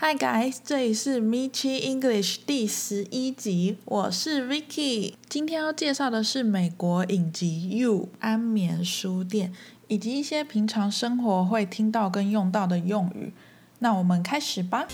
Hi guys，这里是 Michi English 第十一集，我是 Vicky。今天要介绍的是美国影集《You》安眠书店，以及一些平常生活会听到跟用到的用语。那我们开始吧。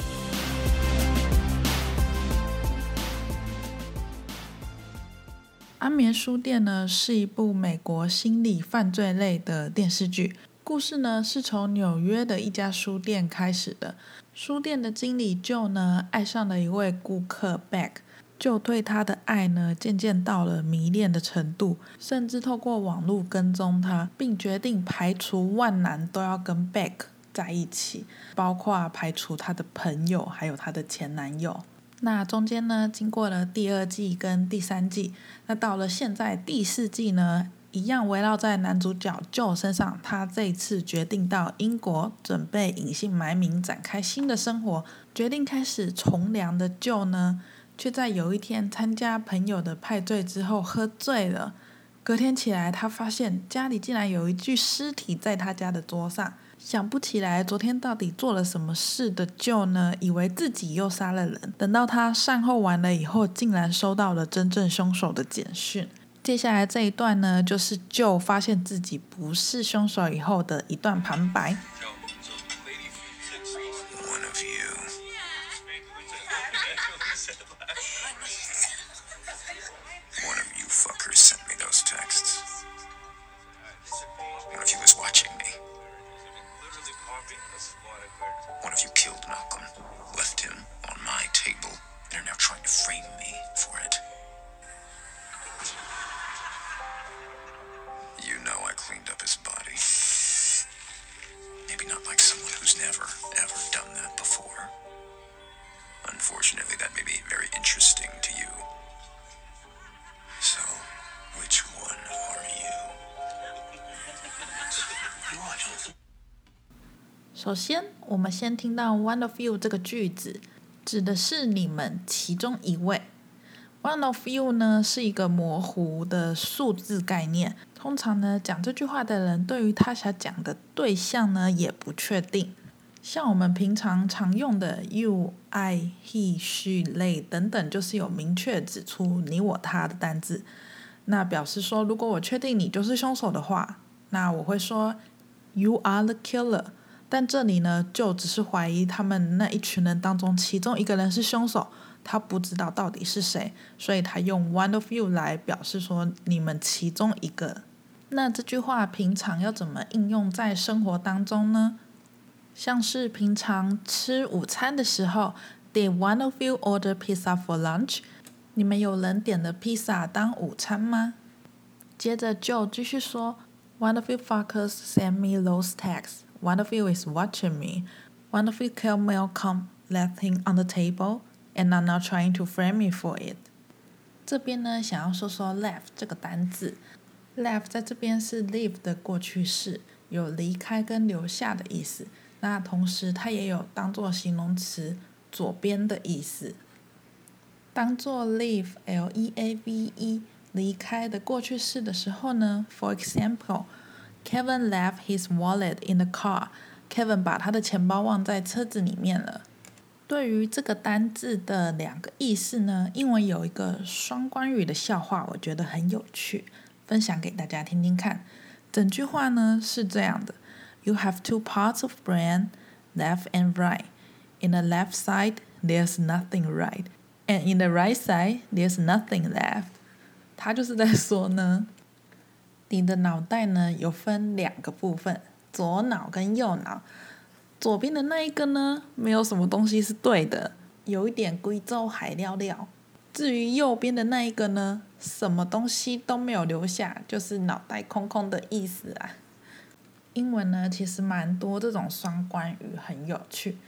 安眠书店呢，是一部美国心理犯罪类的电视剧。故事呢，是从纽约的一家书店开始的。书店的经理 Joe 呢，爱上了一位顾客 Beck，就对他的爱呢，渐渐到了迷恋的程度，甚至透过网络跟踪他，并决定排除万难都要跟 Beck 在一起，包括排除他的朋友，还有他的前男友。那中间呢，经过了第二季跟第三季，那到了现在第四季呢，一样围绕在男主角 Joe 身上，他这一次决定到英国，准备隐姓埋名展开新的生活。决定开始从良的 Joe 呢，却在有一天参加朋友的派对之后喝醉了。隔天起来，他发现家里竟然有一具尸体在他家的桌上。想不起来昨天到底做了什么事的 Joe 呢，以为自己又杀了人。等到他善后完了以后，竟然收到了真正凶手的简讯。接下来这一段呢，就是就发现自己不是凶手以后的一段旁白。His body maybe not like someone who's never, ever done that before unfortunately that may be very interesting to you so which one are you？首先我们先听到 one of you 这个句子指的是你们其中一位，one of you 呢是一个模糊的数字概念。通常呢讲这句话的人对于他想讲的对象呢也不确定。像我们平常常用的 “you”、“I”、“he”、“she”、“they” 等等，就是有明确指出你我他的单字。那表示说，如果我确定你就是凶手的话，那我会说 “you are the killer”。但这里呢，就只是怀疑他们那一群人当中其中一个人是凶手，他不知道到底是谁，所以他用 one of you 来表示说你们其中一个。那这句话平常要怎么应用在生活当中呢？像是平常吃午餐的时候，Did one of you order pizza for lunch？你们有人点了披萨当午餐吗？接着就继续说，One of you fuckers sent me those texts。One of you is watching me. One of you killed Malcolm, left him on the table, and are now trying to frame me for it. 这边呢，想要说说 left 这个单字。Left 在这边是 leave 的过去式，有离开跟留下的意思。那同时它也有当做形容词左边的意思。当做 leave L-E-A-V-E 离开的过去式的时候呢，for example。Kevin left his wallet in the car. Kevin 把他的钱包忘在车子里面了。对于这个单字的两个意思呢，英文有一个双关语的笑话，我觉得很有趣，分享给大家听听看。整句话呢是这样的：You have two parts of brain, left and right. In the left side, there's nothing right, and in the right side, there's nothing left. 他就是在说呢。你的脑袋呢，有分两个部分，左脑跟右脑。左边的那一个呢，没有什么东西是对的，有一点贵州海料料。至于右边的那一个呢，什么东西都没有留下，就是脑袋空空的意思啊。英文呢，其实蛮多这种双关语，很有趣。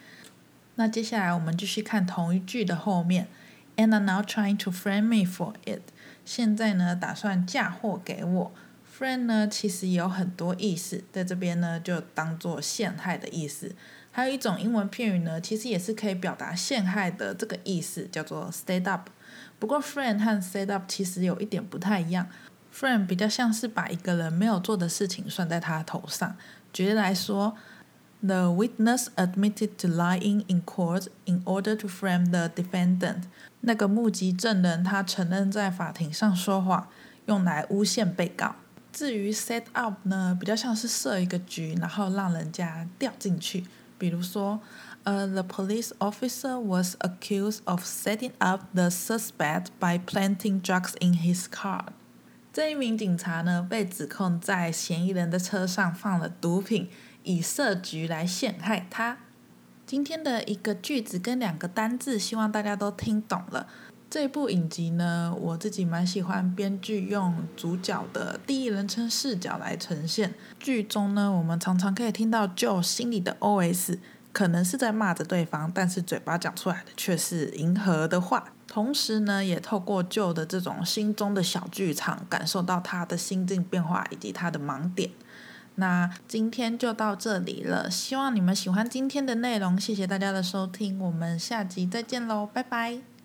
那接下来我们继续看同一句的后面，And are now trying to frame me for it。现在呢，打算嫁祸给我。Friend 呢，其实有很多意思，在这边呢就当做陷害的意思。还有一种英文片语呢，其实也是可以表达陷害的这个意思，叫做 set up。不过 friend 和 set up 其实有一点不太一样。Friend 比较像是把一个人没有做的事情算在他头上。举例来说 The witness admitted to lying in court in order to frame the defendant。那个目击证人他承认在法庭上说谎，用来诬陷被告。至于 set up 呢，比较像是设一个局，然后让人家掉进去。比如说，呃，the police officer was accused of setting up the suspect by planting drugs in his car。这一名警察呢，被指控在嫌疑人的车上放了毒品。以设局来陷害他。今天的一个句子跟两个单字，希望大家都听懂了。这部影集呢，我自己蛮喜欢编剧用主角的第一人称视角来呈现。剧中呢，我们常常可以听到 Joe 心里的 OS，可能是在骂着对方，但是嘴巴讲出来的却是迎合的话。同时呢，也透过 Joe 的这种心中的小剧场，感受到他的心境变化以及他的盲点。那今天就到这里了，希望你们喜欢今天的内容，谢谢大家的收听，我们下集再见喽，拜拜。